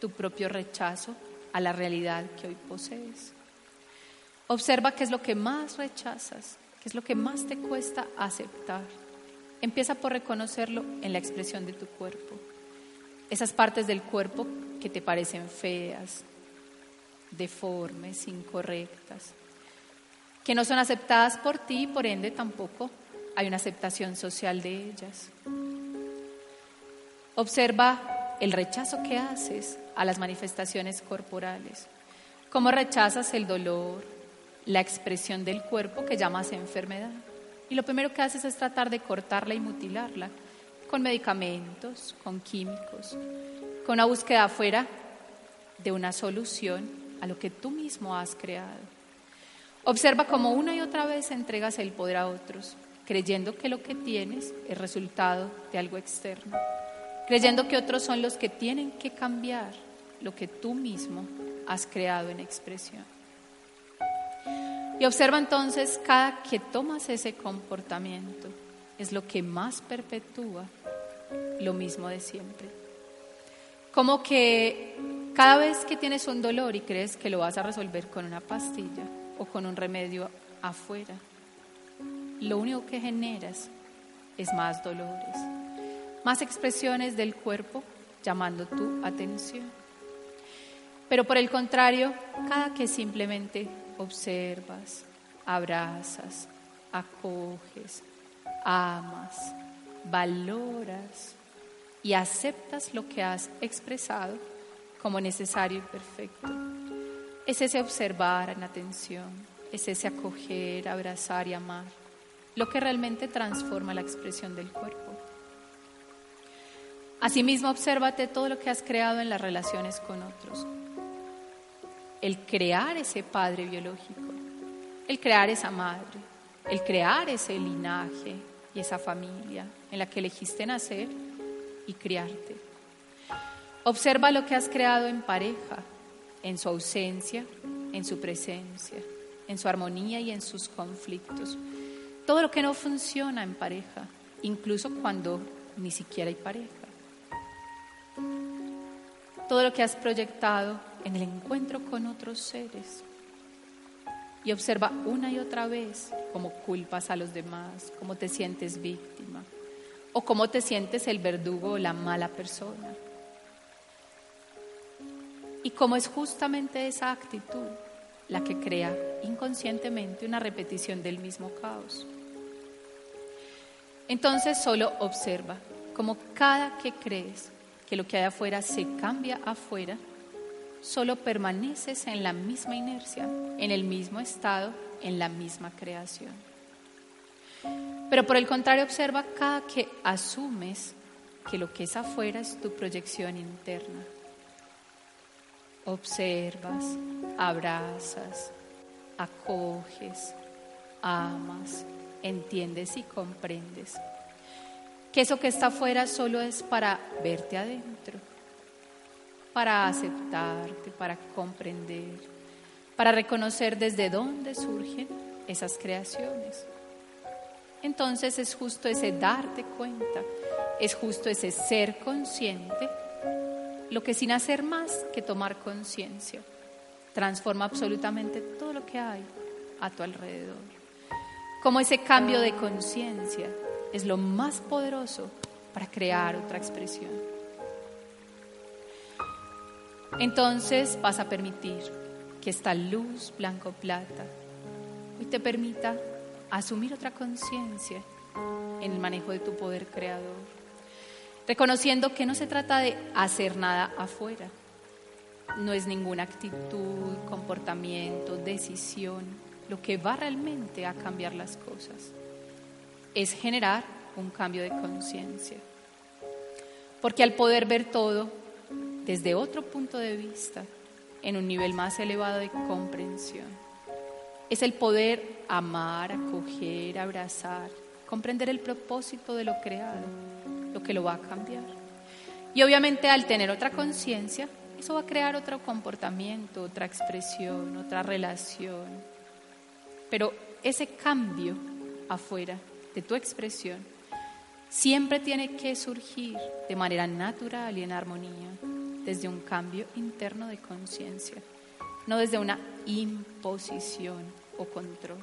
tu propio rechazo a la realidad que hoy posees. Observa qué es lo que más rechazas, qué es lo que más te cuesta aceptar. Empieza por reconocerlo en la expresión de tu cuerpo esas partes del cuerpo que te parecen feas, deformes, incorrectas, que no son aceptadas por ti y por ende tampoco hay una aceptación social de ellas. Observa el rechazo que haces a las manifestaciones corporales, cómo rechazas el dolor, la expresión del cuerpo que llamas enfermedad. Y lo primero que haces es tratar de cortarla y mutilarla con medicamentos, con químicos, con una búsqueda afuera de una solución a lo que tú mismo has creado. Observa cómo una y otra vez entregas el poder a otros, creyendo que lo que tienes es resultado de algo externo, creyendo que otros son los que tienen que cambiar lo que tú mismo has creado en expresión. Y observa entonces cada que tomas ese comportamiento, es lo que más perpetúa lo mismo de siempre. Como que cada vez que tienes un dolor y crees que lo vas a resolver con una pastilla o con un remedio afuera, lo único que generas es más dolores, más expresiones del cuerpo llamando tu atención. Pero por el contrario, cada que simplemente observas, abrazas, acoges, amas, valoras y aceptas lo que has expresado como necesario y perfecto. Es ese observar en atención, es ese acoger, abrazar y amar, lo que realmente transforma la expresión del cuerpo. Asimismo, obsérvate todo lo que has creado en las relaciones con otros. El crear ese padre biológico, el crear esa madre, el crear ese linaje, y esa familia en la que elegiste nacer y criarte. Observa lo que has creado en pareja, en su ausencia, en su presencia, en su armonía y en sus conflictos. Todo lo que no funciona en pareja, incluso cuando ni siquiera hay pareja. Todo lo que has proyectado en el encuentro con otros seres y observa una y otra vez cómo culpas a los demás, cómo te sientes víctima o cómo te sientes el verdugo o la mala persona. Y cómo es justamente esa actitud la que crea inconscientemente una repetición del mismo caos. Entonces solo observa cómo cada que crees que lo que hay afuera se cambia afuera, solo permaneces en la misma inercia, en el mismo estado, en la misma creación. Pero por el contrario, observa cada que asumes que lo que es afuera es tu proyección interna. Observas, abrazas, acoges, amas, entiendes y comprendes que eso que está afuera solo es para verte adentro para aceptarte, para comprender, para reconocer desde dónde surgen esas creaciones. Entonces es justo ese darte cuenta, es justo ese ser consciente, lo que sin hacer más que tomar conciencia, transforma absolutamente todo lo que hay a tu alrededor. Como ese cambio de conciencia es lo más poderoso para crear otra expresión. Entonces vas a permitir que esta luz blanco-plata hoy te permita asumir otra conciencia en el manejo de tu poder creador, reconociendo que no se trata de hacer nada afuera, no es ninguna actitud, comportamiento, decisión lo que va realmente a cambiar las cosas, es generar un cambio de conciencia. Porque al poder ver todo desde otro punto de vista, en un nivel más elevado de comprensión, es el poder amar, acoger, abrazar, comprender el propósito de lo creado, lo que lo va a cambiar. Y obviamente al tener otra conciencia, eso va a crear otro comportamiento, otra expresión, otra relación. Pero ese cambio afuera de tu expresión siempre tiene que surgir de manera natural y en armonía, desde un cambio interno de conciencia, no desde una imposición o control.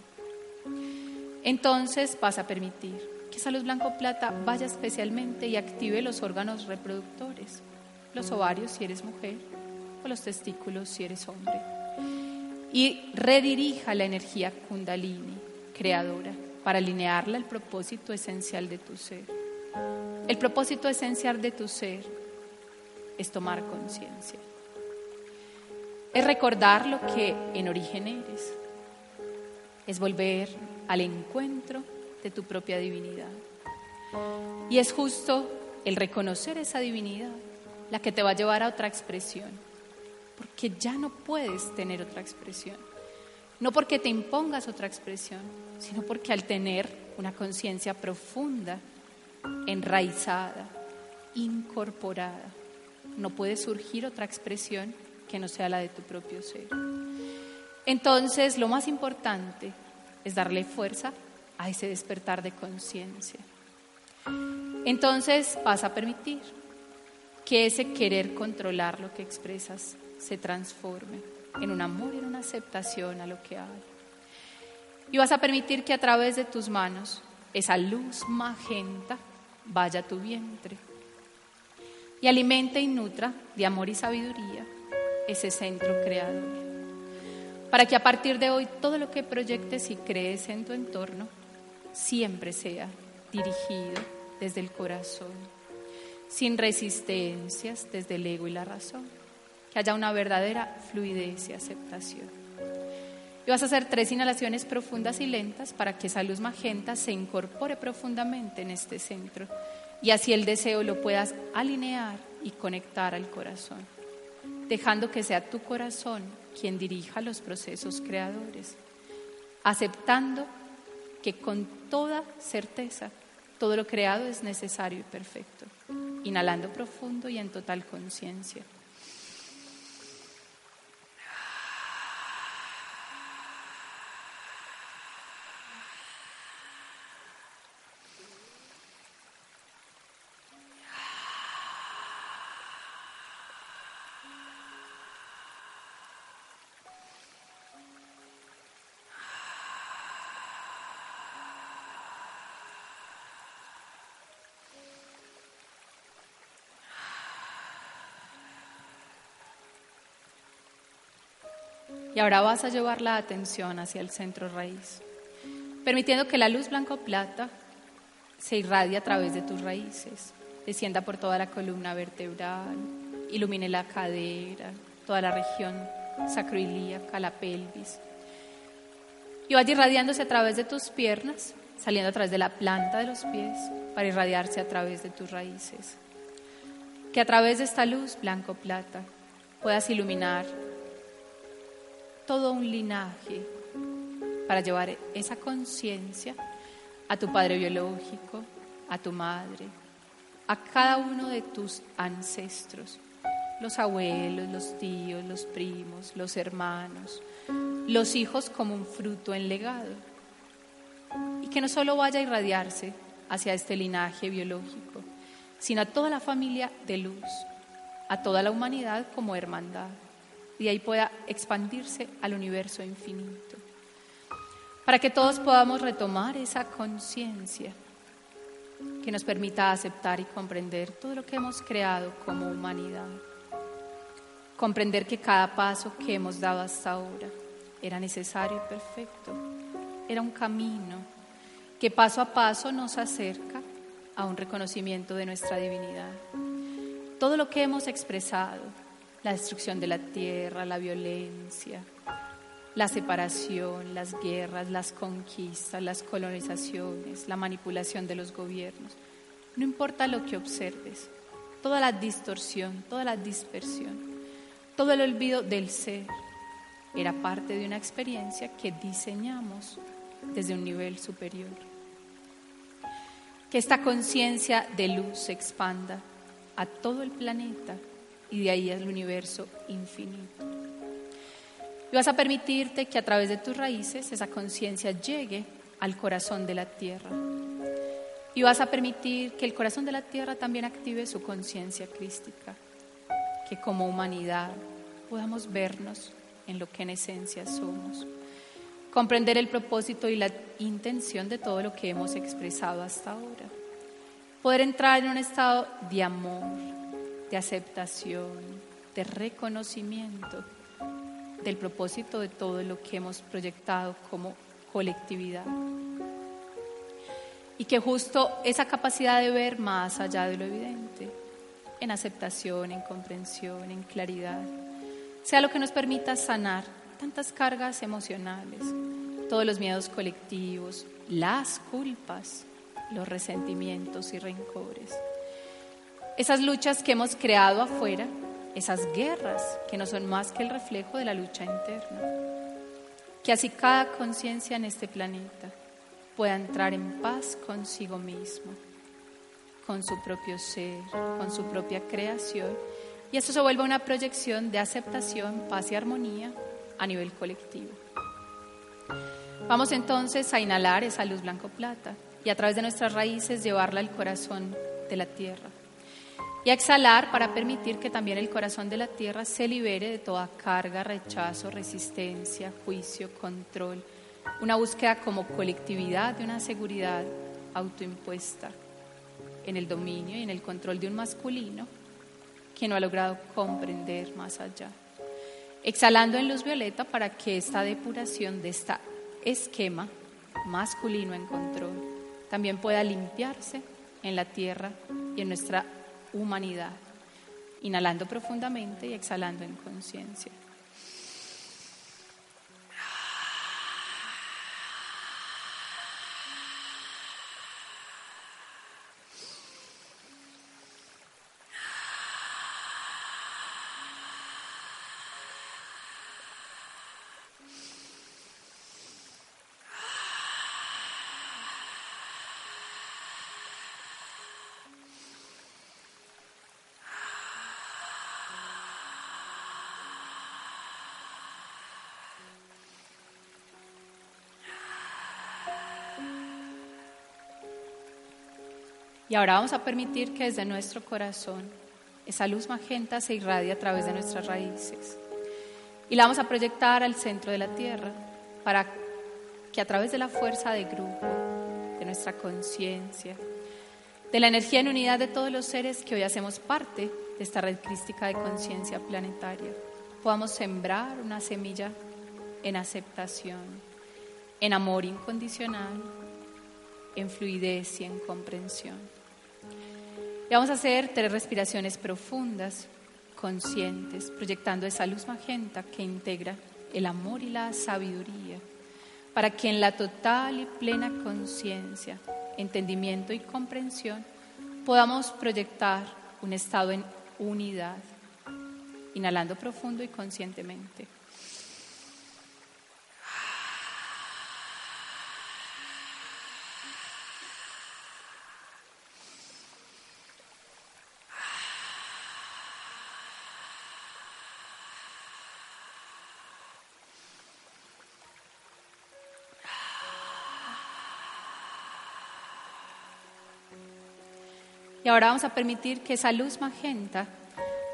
Entonces vas a permitir que esa luz blanco-plata vaya especialmente y active los órganos reproductores, los ovarios si eres mujer o los testículos si eres hombre, y redirija la energía kundalini, creadora, para alinearla al propósito esencial de tu ser. El propósito esencial de tu ser es tomar conciencia. Es recordar lo que en origen eres. Es volver al encuentro de tu propia divinidad. Y es justo el reconocer esa divinidad la que te va a llevar a otra expresión, porque ya no puedes tener otra expresión. No porque te impongas otra expresión, sino porque al tener una conciencia profunda, enraizada, incorporada, no puede surgir otra expresión que no sea la de tu propio ser. Entonces, lo más importante es darle fuerza a ese despertar de conciencia. Entonces vas a permitir que ese querer controlar lo que expresas se transforme en un amor en una aceptación a lo que hay. Y vas a permitir que a través de tus manos esa luz magenta vaya a tu vientre y alimente y nutra de amor y sabiduría ese centro creador para que a partir de hoy todo lo que proyectes y crees en tu entorno siempre sea dirigido desde el corazón, sin resistencias desde el ego y la razón, que haya una verdadera fluidez y aceptación. Y vas a hacer tres inhalaciones profundas y lentas para que esa luz magenta se incorpore profundamente en este centro y así el deseo lo puedas alinear y conectar al corazón, dejando que sea tu corazón quien dirija los procesos creadores, aceptando que con toda certeza todo lo creado es necesario y perfecto, inhalando profundo y en total conciencia. Y ahora vas a llevar la atención hacia el centro raíz, permitiendo que la luz blanco-plata se irradie a través de tus raíces, descienda por toda la columna vertebral, ilumine la cadera, toda la región sacroilíaca, la pelvis. Y vaya irradiándose a través de tus piernas, saliendo a través de la planta de los pies, para irradiarse a través de tus raíces. Que a través de esta luz blanco-plata puedas iluminar todo un linaje para llevar esa conciencia a tu padre biológico, a tu madre, a cada uno de tus ancestros, los abuelos, los tíos, los primos, los hermanos, los hijos como un fruto en legado. Y que no solo vaya a irradiarse hacia este linaje biológico, sino a toda la familia de luz, a toda la humanidad como hermandad y ahí pueda expandirse al universo infinito. Para que todos podamos retomar esa conciencia que nos permita aceptar y comprender todo lo que hemos creado como humanidad. Comprender que cada paso que hemos dado hasta ahora era necesario y perfecto. Era un camino que paso a paso nos acerca a un reconocimiento de nuestra divinidad. Todo lo que hemos expresado, la destrucción de la tierra, la violencia, la separación, las guerras, las conquistas, las colonizaciones, la manipulación de los gobiernos. No importa lo que observes, toda la distorsión, toda la dispersión, todo el olvido del ser era parte de una experiencia que diseñamos desde un nivel superior. Que esta conciencia de luz se expanda a todo el planeta y de ahí al universo infinito. Y vas a permitirte que a través de tus raíces esa conciencia llegue al corazón de la tierra. Y vas a permitir que el corazón de la tierra también active su conciencia crística, que como humanidad podamos vernos en lo que en esencia somos, comprender el propósito y la intención de todo lo que hemos expresado hasta ahora, poder entrar en un estado de amor, de aceptación, de reconocimiento del propósito de todo lo que hemos proyectado como colectividad. Y que justo esa capacidad de ver más allá de lo evidente, en aceptación, en comprensión, en claridad, sea lo que nos permita sanar tantas cargas emocionales, todos los miedos colectivos, las culpas, los resentimientos y rencores. Esas luchas que hemos creado afuera esas guerras que no son más que el reflejo de la lucha interna. Que así cada conciencia en este planeta pueda entrar en paz consigo mismo, con su propio ser, con su propia creación, y esto se vuelva una proyección de aceptación, paz y armonía a nivel colectivo. Vamos entonces a inhalar esa luz blanco-plata y a través de nuestras raíces llevarla al corazón de la tierra y exhalar para permitir que también el corazón de la tierra se libere de toda carga, rechazo, resistencia, juicio, control, una búsqueda como colectividad de una seguridad autoimpuesta en el dominio y en el control de un masculino que no ha logrado comprender más allá. Exhalando en luz violeta para que esta depuración de este esquema masculino en control también pueda limpiarse en la tierra y en nuestra humanidad, inhalando profundamente y exhalando en conciencia. Y ahora vamos a permitir que desde nuestro corazón esa luz magenta se irradie a través de nuestras raíces. Y la vamos a proyectar al centro de la tierra para que a través de la fuerza de grupo, de nuestra conciencia, de la energía en unidad de todos los seres que hoy hacemos parte de esta red crística de conciencia planetaria, podamos sembrar una semilla en aceptación, en amor incondicional, en fluidez y en comprensión. Y vamos a hacer tres respiraciones profundas, conscientes, proyectando esa luz magenta que integra el amor y la sabiduría, para que en la total y plena conciencia, entendimiento y comprensión podamos proyectar un estado en unidad, inhalando profundo y conscientemente. Y ahora vamos a permitir que esa luz magenta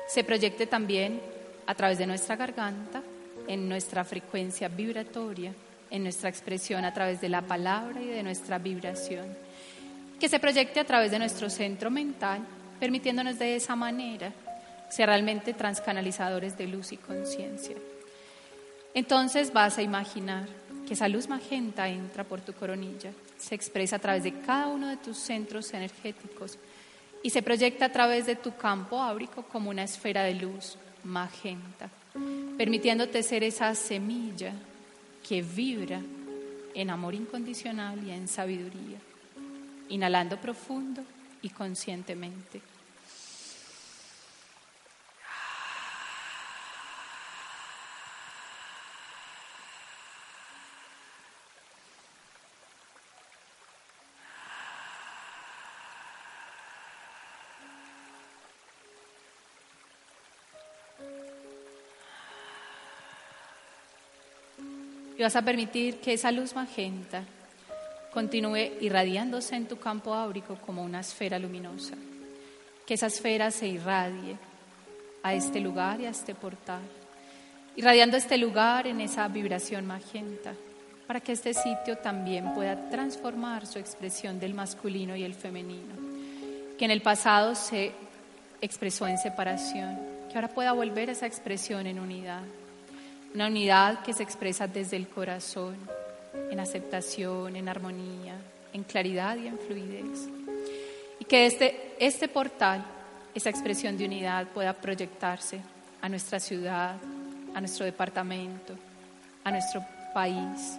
se proyecte también a través de nuestra garganta, en nuestra frecuencia vibratoria, en nuestra expresión a través de la palabra y de nuestra vibración. Que se proyecte a través de nuestro centro mental, permitiéndonos de esa manera ser realmente transcanalizadores de luz y conciencia. Entonces vas a imaginar que esa luz magenta entra por tu coronilla, se expresa a través de cada uno de tus centros energéticos y se proyecta a través de tu campo áurico como una esfera de luz magenta, permitiéndote ser esa semilla que vibra en amor incondicional y en sabiduría. Inhalando profundo y conscientemente. Y vas a permitir que esa luz magenta continúe irradiándose en tu campo áurico como una esfera luminosa. Que esa esfera se irradie a este lugar y a este portal, irradiando este lugar en esa vibración magenta, para que este sitio también pueda transformar su expresión del masculino y el femenino, que en el pasado se expresó en separación, que ahora pueda volver esa expresión en unidad una unidad que se expresa desde el corazón, en aceptación, en armonía, en claridad y en fluidez. Y que este, este portal, esa expresión de unidad pueda proyectarse a nuestra ciudad, a nuestro departamento, a nuestro país,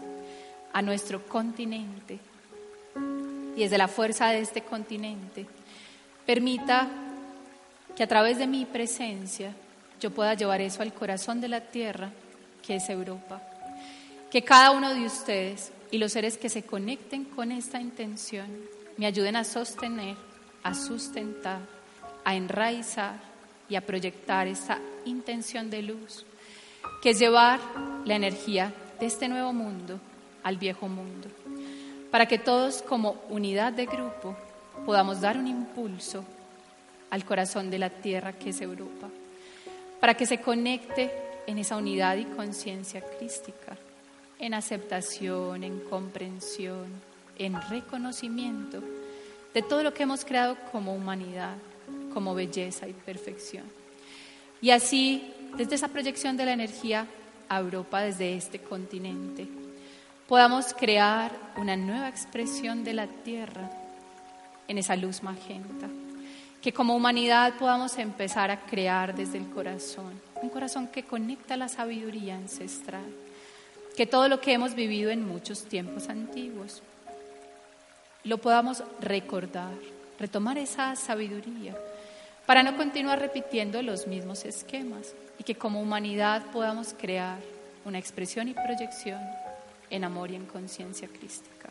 a nuestro continente. Y desde la fuerza de este continente, permita que a través de mi presencia yo pueda llevar eso al corazón de la tierra que es Europa. Que cada uno de ustedes y los seres que se conecten con esta intención me ayuden a sostener, a sustentar, a enraizar y a proyectar esta intención de luz, que es llevar la energía de este nuevo mundo al viejo mundo, para que todos como unidad de grupo podamos dar un impulso al corazón de la tierra que es Europa, para que se conecte en esa unidad y conciencia crística, en aceptación, en comprensión, en reconocimiento de todo lo que hemos creado como humanidad, como belleza y perfección. Y así, desde esa proyección de la energía a Europa, desde este continente, podamos crear una nueva expresión de la Tierra en esa luz magenta que como humanidad podamos empezar a crear desde el corazón, un corazón que conecta la sabiduría ancestral, que todo lo que hemos vivido en muchos tiempos antiguos lo podamos recordar, retomar esa sabiduría, para no continuar repitiendo los mismos esquemas y que como humanidad podamos crear una expresión y proyección en amor y en conciencia crística.